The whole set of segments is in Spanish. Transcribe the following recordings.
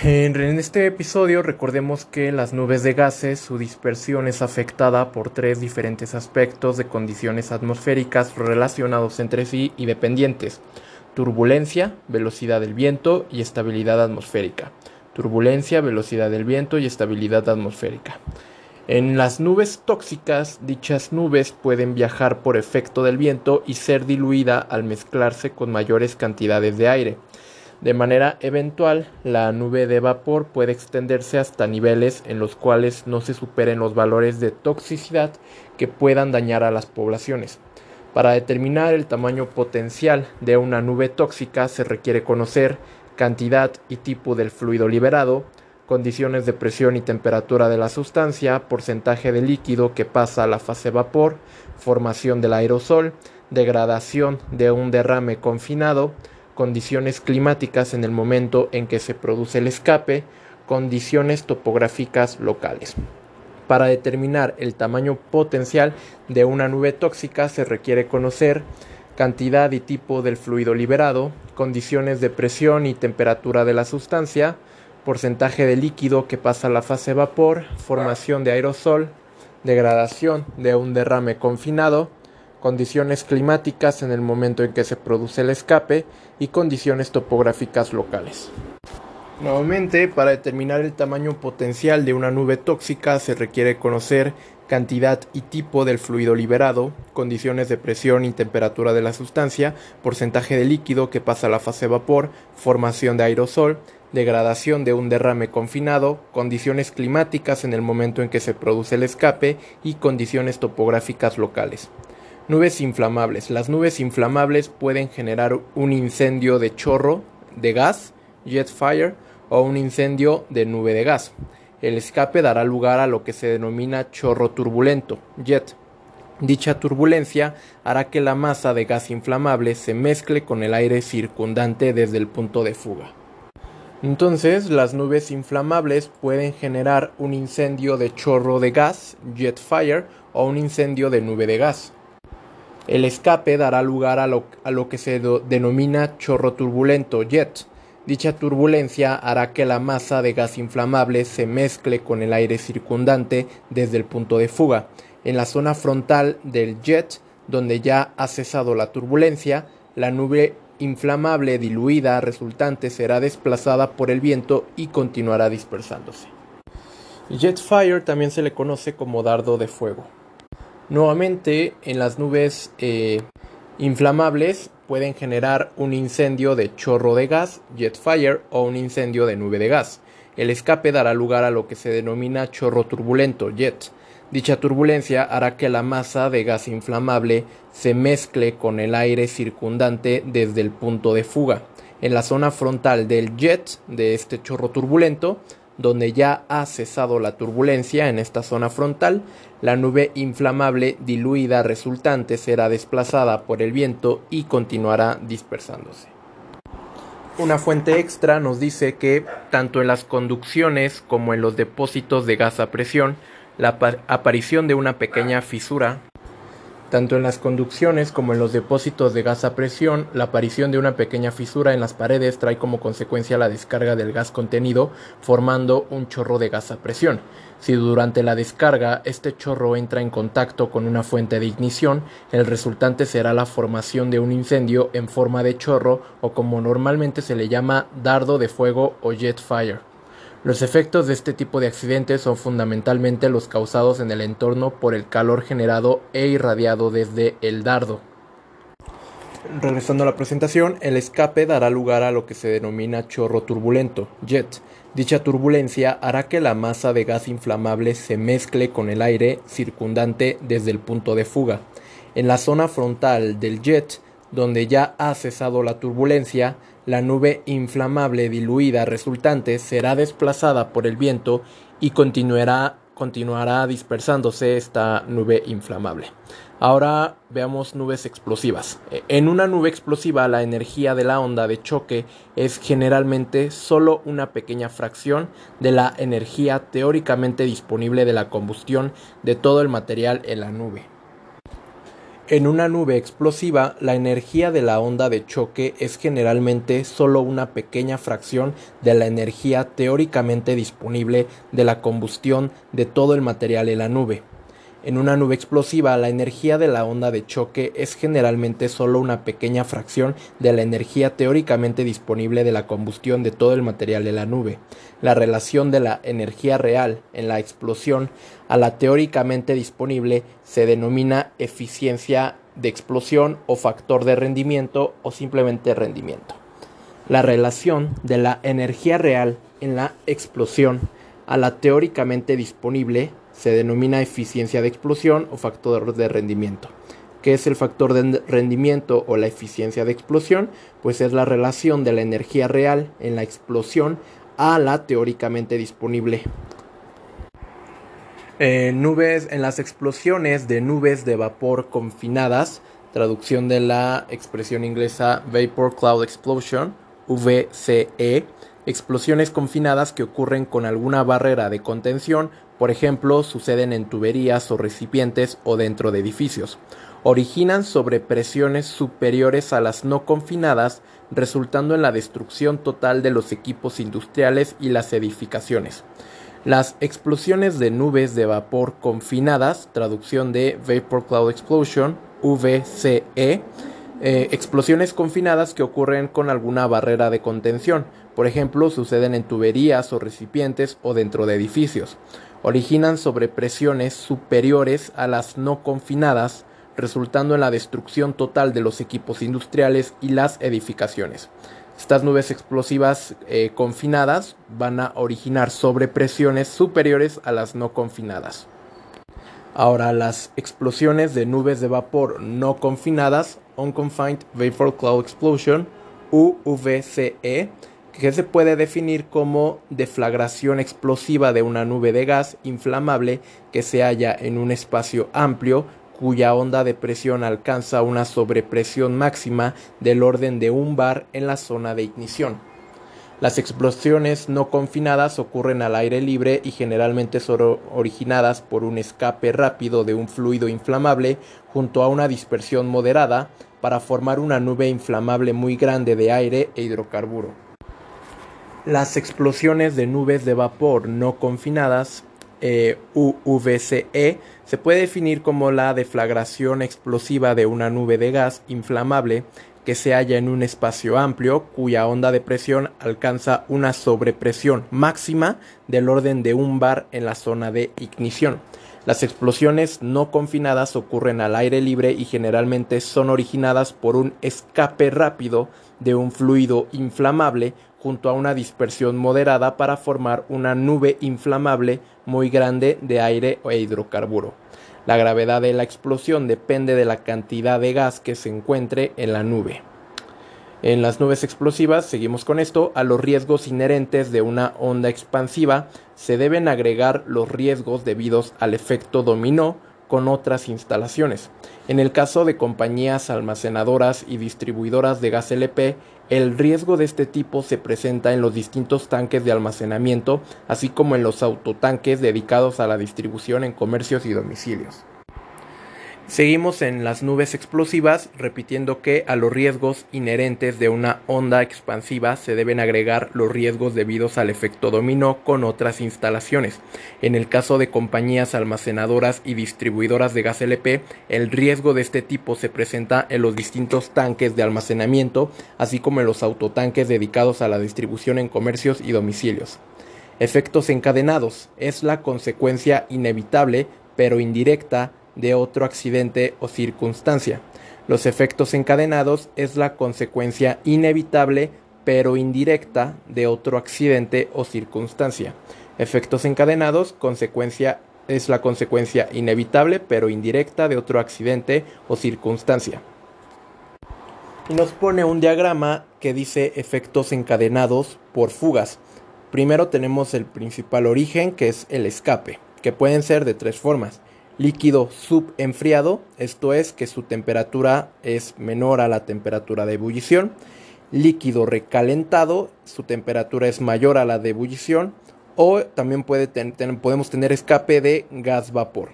En este episodio recordemos que las nubes de gases, su dispersión es afectada por tres diferentes aspectos de condiciones atmosféricas relacionados entre sí y dependientes. Turbulencia, velocidad del viento y estabilidad atmosférica. Turbulencia, velocidad del viento y estabilidad atmosférica. En las nubes tóxicas, dichas nubes pueden viajar por efecto del viento y ser diluida al mezclarse con mayores cantidades de aire. De manera eventual, la nube de vapor puede extenderse hasta niveles en los cuales no se superen los valores de toxicidad que puedan dañar a las poblaciones. Para determinar el tamaño potencial de una nube tóxica se requiere conocer cantidad y tipo del fluido liberado, condiciones de presión y temperatura de la sustancia, porcentaje de líquido que pasa a la fase vapor, formación del aerosol, degradación de un derrame confinado, condiciones climáticas en el momento en que se produce el escape, condiciones topográficas locales. Para determinar el tamaño potencial de una nube tóxica se requiere conocer cantidad y tipo del fluido liberado, condiciones de presión y temperatura de la sustancia, porcentaje de líquido que pasa a la fase vapor, formación de aerosol, degradación de un derrame confinado, condiciones climáticas en el momento en que se produce el escape y condiciones topográficas locales. Nuevamente, para determinar el tamaño potencial de una nube tóxica se requiere conocer cantidad y tipo del fluido liberado, condiciones de presión y temperatura de la sustancia, porcentaje de líquido que pasa a la fase vapor, formación de aerosol, degradación de un derrame confinado, condiciones climáticas en el momento en que se produce el escape y condiciones topográficas locales. Nubes inflamables. Las nubes inflamables pueden generar un incendio de chorro de gas, jet fire, o un incendio de nube de gas. El escape dará lugar a lo que se denomina chorro turbulento, jet. Dicha turbulencia hará que la masa de gas inflamable se mezcle con el aire circundante desde el punto de fuga. Entonces, las nubes inflamables pueden generar un incendio de chorro de gas, jet fire, o un incendio de nube de gas. El escape dará lugar a lo, que se denomina chorro turbulento jet. Dicha turbulencia hará que la masa de gas inflamable se mezcle con el aire circundante desde el punto de fuga. En la zona frontal del jet, donde ya ha cesado la turbulencia, la nube inflamable diluida resultante será desplazada por el viento y continuará dispersándose. Jet fire también se le conoce como dardo de fuego. Nuevamente, en las nubes eh, inflamables pueden generar un incendio de chorro de gas, jet fire, o un incendio de nube de gas. El escape dará lugar a lo que se denomina chorro turbulento, jet. Dicha turbulencia hará que la masa de gas inflamable se mezcle con el aire circundante desde el punto de fuga. En la zona frontal del jet de este chorro turbulento donde ya ha cesado la turbulencia en esta zona frontal, la nube inflamable diluida resultante será desplazada por el viento y continuará dispersándose. Una fuente extra nos dice que tanto en las conducciones como en los depósitos de gas a presión, la aparición de una pequeña fisura tanto en las conducciones como en los depósitos de gas a presión, la aparición de una pequeña fisura en las paredes trae como consecuencia la descarga del gas contenido, formando un chorro de gas a presión. Si durante la descarga este chorro entra en contacto con una fuente de ignición, el resultante será la formación de un incendio en forma de chorro o como normalmente se le llama dardo de fuego o jet fire. Los efectos de este tipo de accidentes son fundamentalmente los causados en el entorno por el calor generado e irradiado desde el dardo. Regresando a la presentación, el escape dará lugar a lo que se denomina chorro turbulento, jet. Dicha turbulencia hará que la masa de gas inflamable se mezcle con el aire circundante desde el punto de fuga. En la zona frontal del jet, donde ya ha cesado la turbulencia, la nube inflamable diluida resultante será desplazada por el viento y continuará, continuará dispersándose esta nube inflamable. Ahora veamos nubes explosivas. En una nube explosiva la energía de la onda de choque es generalmente solo una pequeña fracción de la energía teóricamente disponible de la combustión de todo el material en la nube. En una nube explosiva, la energía de la onda de choque es generalmente solo una pequeña fracción de la energía teóricamente disponible de la combustión de todo el material en la nube. En una nube explosiva, la energía de la onda de choque es generalmente solo una pequeña fracción de la energía teóricamente disponible de la combustión de todo el material de la nube. La relación de la energía real en la explosión a la teóricamente disponible se denomina eficiencia de explosión o factor de rendimiento o simplemente rendimiento. La relación de la energía real en la explosión a la teóricamente disponible se denomina eficiencia de explosión o factor de rendimiento. ¿Qué es el factor de rendimiento o la eficiencia de explosión? Pues es la relación de la energía real en la explosión a la teóricamente disponible. En nubes, en las explosiones de nubes de vapor confinadas, traducción de la expresión inglesa Vapor Cloud Explosion, VCE, explosiones confinadas que ocurren con alguna barrera de contención por ejemplo, suceden en tuberías o recipientes o dentro de edificios. Originan sobrepresiones superiores a las no confinadas, resultando en la destrucción total de los equipos industriales y las edificaciones. Las explosiones de nubes de vapor confinadas, traducción de Vapor Cloud Explosion, VCE, eh, explosiones confinadas que ocurren con alguna barrera de contención, por ejemplo, suceden en tuberías o recipientes o dentro de edificios originan sobrepresiones superiores a las no confinadas, resultando en la destrucción total de los equipos industriales y las edificaciones. Estas nubes explosivas eh, confinadas van a originar sobrepresiones superiores a las no confinadas. Ahora, las explosiones de nubes de vapor no confinadas, Unconfined Vapor Cloud Explosion, UVCE, que se puede definir como deflagración explosiva de una nube de gas inflamable que se halla en un espacio amplio cuya onda de presión alcanza una sobrepresión máxima del orden de un bar en la zona de ignición. Las explosiones no confinadas ocurren al aire libre y generalmente son originadas por un escape rápido de un fluido inflamable junto a una dispersión moderada para formar una nube inflamable muy grande de aire e hidrocarburo. Las explosiones de nubes de vapor no confinadas, eh, UVCE, se puede definir como la deflagración explosiva de una nube de gas inflamable que se halla en un espacio amplio cuya onda de presión alcanza una sobrepresión máxima del orden de un bar en la zona de ignición. Las explosiones no confinadas ocurren al aire libre y generalmente son originadas por un escape rápido de un fluido inflamable junto a una dispersión moderada para formar una nube inflamable muy grande de aire e hidrocarburo. La gravedad de la explosión depende de la cantidad de gas que se encuentre en la nube. En las nubes explosivas, seguimos con esto, a los riesgos inherentes de una onda expansiva se deben agregar los riesgos debidos al efecto dominó con otras instalaciones. En el caso de compañías almacenadoras y distribuidoras de gas LP, el riesgo de este tipo se presenta en los distintos tanques de almacenamiento, así como en los autotanques dedicados a la distribución en comercios y domicilios. Seguimos en las nubes explosivas, repitiendo que a los riesgos inherentes de una onda expansiva se deben agregar los riesgos debidos al efecto dominó con otras instalaciones. En el caso de compañías almacenadoras y distribuidoras de gas LP, el riesgo de este tipo se presenta en los distintos tanques de almacenamiento, así como en los autotanques dedicados a la distribución en comercios y domicilios. Efectos encadenados es la consecuencia inevitable, pero indirecta, de otro accidente o circunstancia. Los efectos encadenados es la consecuencia inevitable pero indirecta de otro accidente o circunstancia. Efectos encadenados consecuencia es la consecuencia inevitable pero indirecta de otro accidente o circunstancia. Y nos pone un diagrama que dice efectos encadenados por fugas. Primero tenemos el principal origen que es el escape, que pueden ser de tres formas líquido subenfriado, esto es que su temperatura es menor a la temperatura de ebullición, líquido recalentado, su temperatura es mayor a la de ebullición, o también puede podemos tener escape de gas vapor.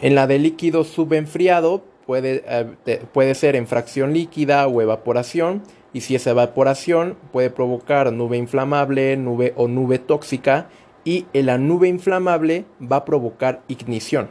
En la de líquido subenfriado puede, eh, puede ser en fracción líquida o evaporación. Y si es evaporación puede provocar nube inflamable, nube o nube tóxica y la nube inflamable va a provocar ignición.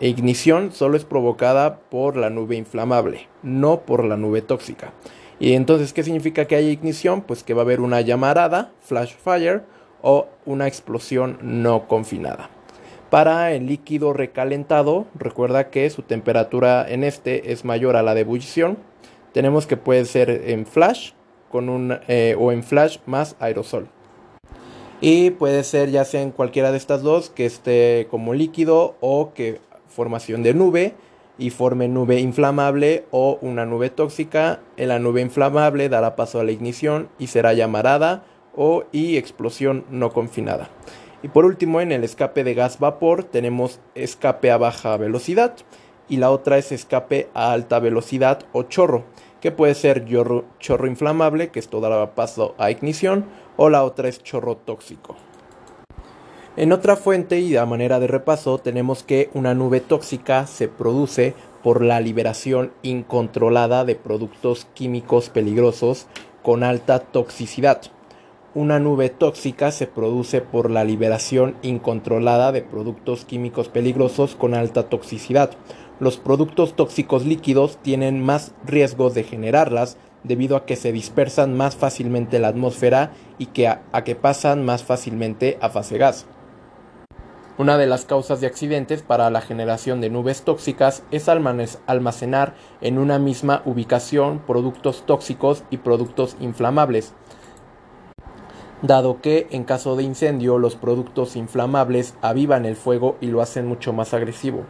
Ignición solo es provocada por la nube inflamable, no por la nube tóxica. Y entonces, ¿qué significa que haya ignición? Pues que va a haber una llamarada, flash fire, o una explosión no confinada. Para el líquido recalentado, recuerda que su temperatura en este es mayor a la de ebullición. Tenemos que puede ser en flash con un, eh, o en flash más aerosol. Y puede ser ya sea en cualquiera de estas dos, que esté como líquido o que formación de nube y forme nube inflamable o una nube tóxica. En la nube inflamable dará paso a la ignición y será llamarada o y explosión no confinada. Y por último, en el escape de gas vapor tenemos escape a baja velocidad y la otra es escape a alta velocidad o chorro, que puede ser chorro, chorro inflamable, que esto dará paso a ignición, o la otra es chorro tóxico. En otra fuente y a manera de repaso tenemos que una nube tóxica se produce por la liberación incontrolada de productos químicos peligrosos con alta toxicidad una nube tóxica se produce por la liberación incontrolada de productos químicos peligrosos con alta toxicidad. Los productos tóxicos líquidos tienen más riesgos de generarlas debido a que se dispersan más fácilmente en la atmósfera y que a, que pasan más fácilmente a fase gas. Una de las causas de accidentes para la generación de nubes tóxicas es almacenar en una misma ubicación productos tóxicos y productos inflamables dado que en caso de incendio los productos inflamables avivan el fuego y lo hacen mucho más agresivo.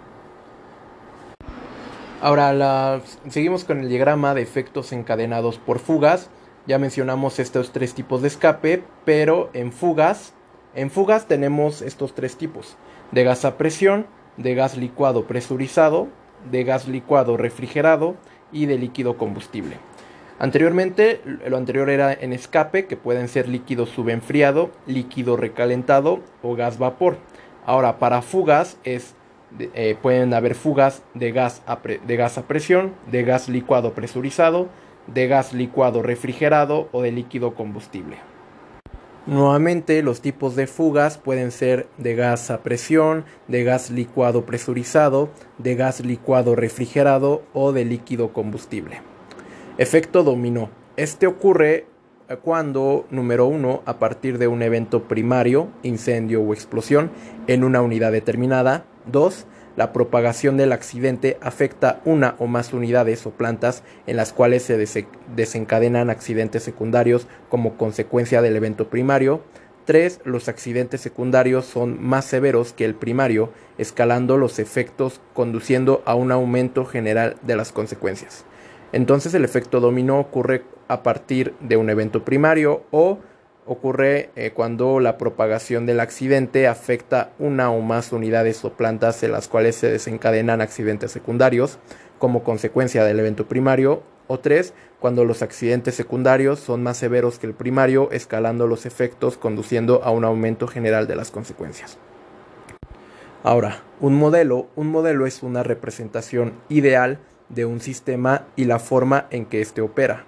Ahora seguimos con el diagrama de efectos encadenados por fugas. Ya mencionamos estos tres tipos de escape, pero en fugas, en fugas tenemos estos tres tipos: de gas a presión, de gas licuado presurizado, de gas licuado refrigerado y de líquido combustible. Anteriormente, lo anterior era en escape, que pueden ser líquido subenfriado, líquido recalentado o gas vapor. Ahora, para fugas es, eh, pueden haber fugas de gas, a de gas a presión, de gas licuado presurizado, de gas licuado refrigerado o de líquido combustible. Nuevamente, los tipos de fugas pueden ser de gas a presión, de gas licuado presurizado, de gas licuado refrigerado o de líquido combustible. Efecto dominó. Este ocurre cuando, número uno, a partir de un evento primario, incendio o explosión, en una unidad determinada. Dos, la propagación del accidente afecta una o más unidades o plantas en las cuales se desencadenan accidentes secundarios como consecuencia del evento primario. 3. Los accidentes secundarios son más severos que el primario, escalando los efectos conduciendo a un aumento general de las consecuencias. Entonces el efecto dominó ocurre a partir de un evento primario o ocurre eh, cuando la propagación del accidente afecta una o más unidades o plantas en las cuales se desencadenan accidentes secundarios como consecuencia del evento primario o tres, cuando los accidentes secundarios son más severos que el primario, escalando los efectos, conduciendo a un aumento general de las consecuencias. Ahora, un modelo, un modelo es una representación ideal de un sistema y la forma en que éste opera.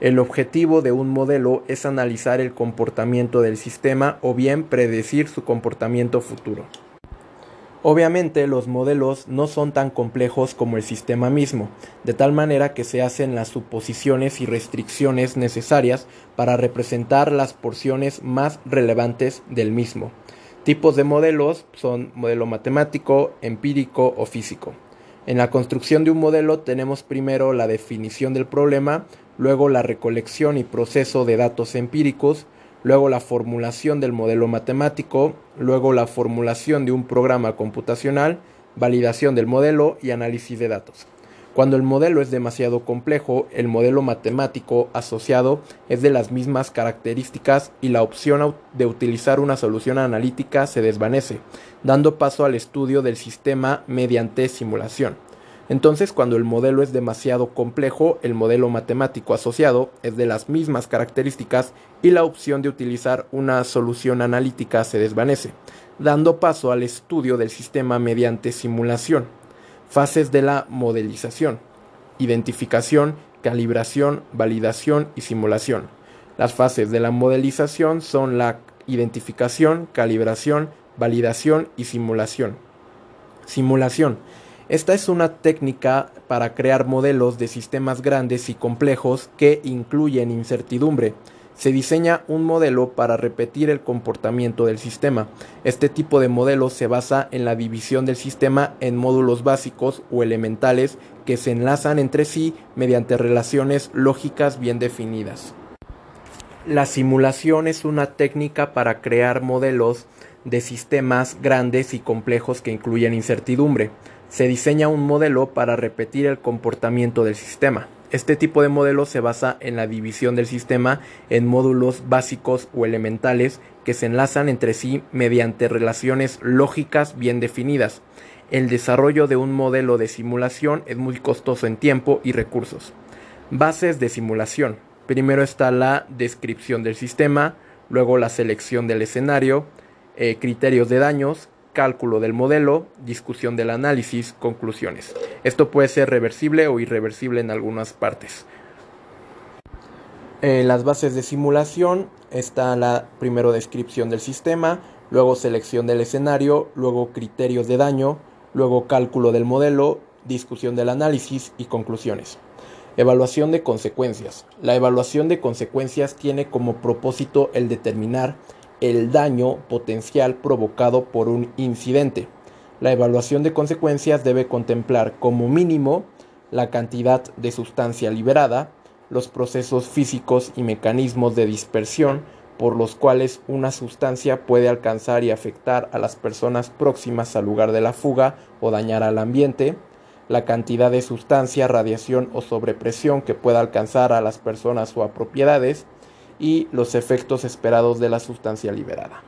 El objetivo de un modelo es analizar el comportamiento del sistema o bien predecir su comportamiento futuro. Obviamente los modelos no son tan complejos como el sistema mismo, de tal manera que se hacen las suposiciones y restricciones necesarias para representar las porciones más relevantes del mismo. Tipos de modelos son modelo matemático, empírico o físico. En la construcción de un modelo tenemos primero la definición del problema, luego la recolección y proceso de datos empíricos, luego la formulación del modelo matemático, luego la formulación de un programa computacional, validación del modelo y análisis de datos. Cuando el modelo es demasiado complejo, el modelo matemático asociado es de las mismas características y la opción de utilizar una solución analítica se desvanece, dando paso al estudio del sistema mediante simulación. Entonces, cuando el modelo es demasiado complejo, el modelo matemático asociado es de las mismas características y la opción de utilizar una solución analítica se desvanece, dando paso al estudio del sistema mediante simulación. Fases de la modelización. Identificación, calibración, validación y simulación. Las fases de la modelización son la identificación, calibración, validación y simulación. Simulación esta es una técnica para crear modelos de sistemas grandes y complejos que incluyen incertidumbre. Se diseña un modelo para repetir el comportamiento del sistema. Este tipo de modelo se basa en la división del sistema en módulos básicos o elementales que se enlazan entre sí mediante relaciones lógicas bien definidas. La simulación es una técnica para crear modelos de sistemas grandes y complejos que incluyen incertidumbre se diseña un modelo para repetir el comportamiento del sistema. Este tipo de modelo se basa en la división del sistema en módulos básicos o elementales que se enlazan entre sí mediante relaciones lógicas bien definidas. El desarrollo de un modelo de simulación es muy costoso en tiempo y recursos. Bases de simulación. Primero está la descripción del sistema, luego la selección del escenario, eh, criterios de daños, cálculo del modelo, discusión del análisis, conclusiones. Esto puede ser reversible o irreversible en algunas partes. En las bases de simulación está la primero descripción del sistema, luego selección del escenario, luego criterios de daño, luego cálculo del modelo, discusión del análisis y conclusiones. Evaluación de consecuencias. La evaluación de consecuencias tiene como propósito el determinar el daño potencial provocado por un incidente. La evaluación de consecuencias debe contemplar como mínimo la cantidad de sustancia liberada, los procesos físicos y mecanismos de dispersión por los cuales una sustancia puede alcanzar y afectar a las personas próximas al lugar de la fuga o dañar al ambiente, la cantidad de sustancia, radiación o sobrepresión que pueda alcanzar a las personas o a propiedades, y los efectos esperados de la sustancia liberada.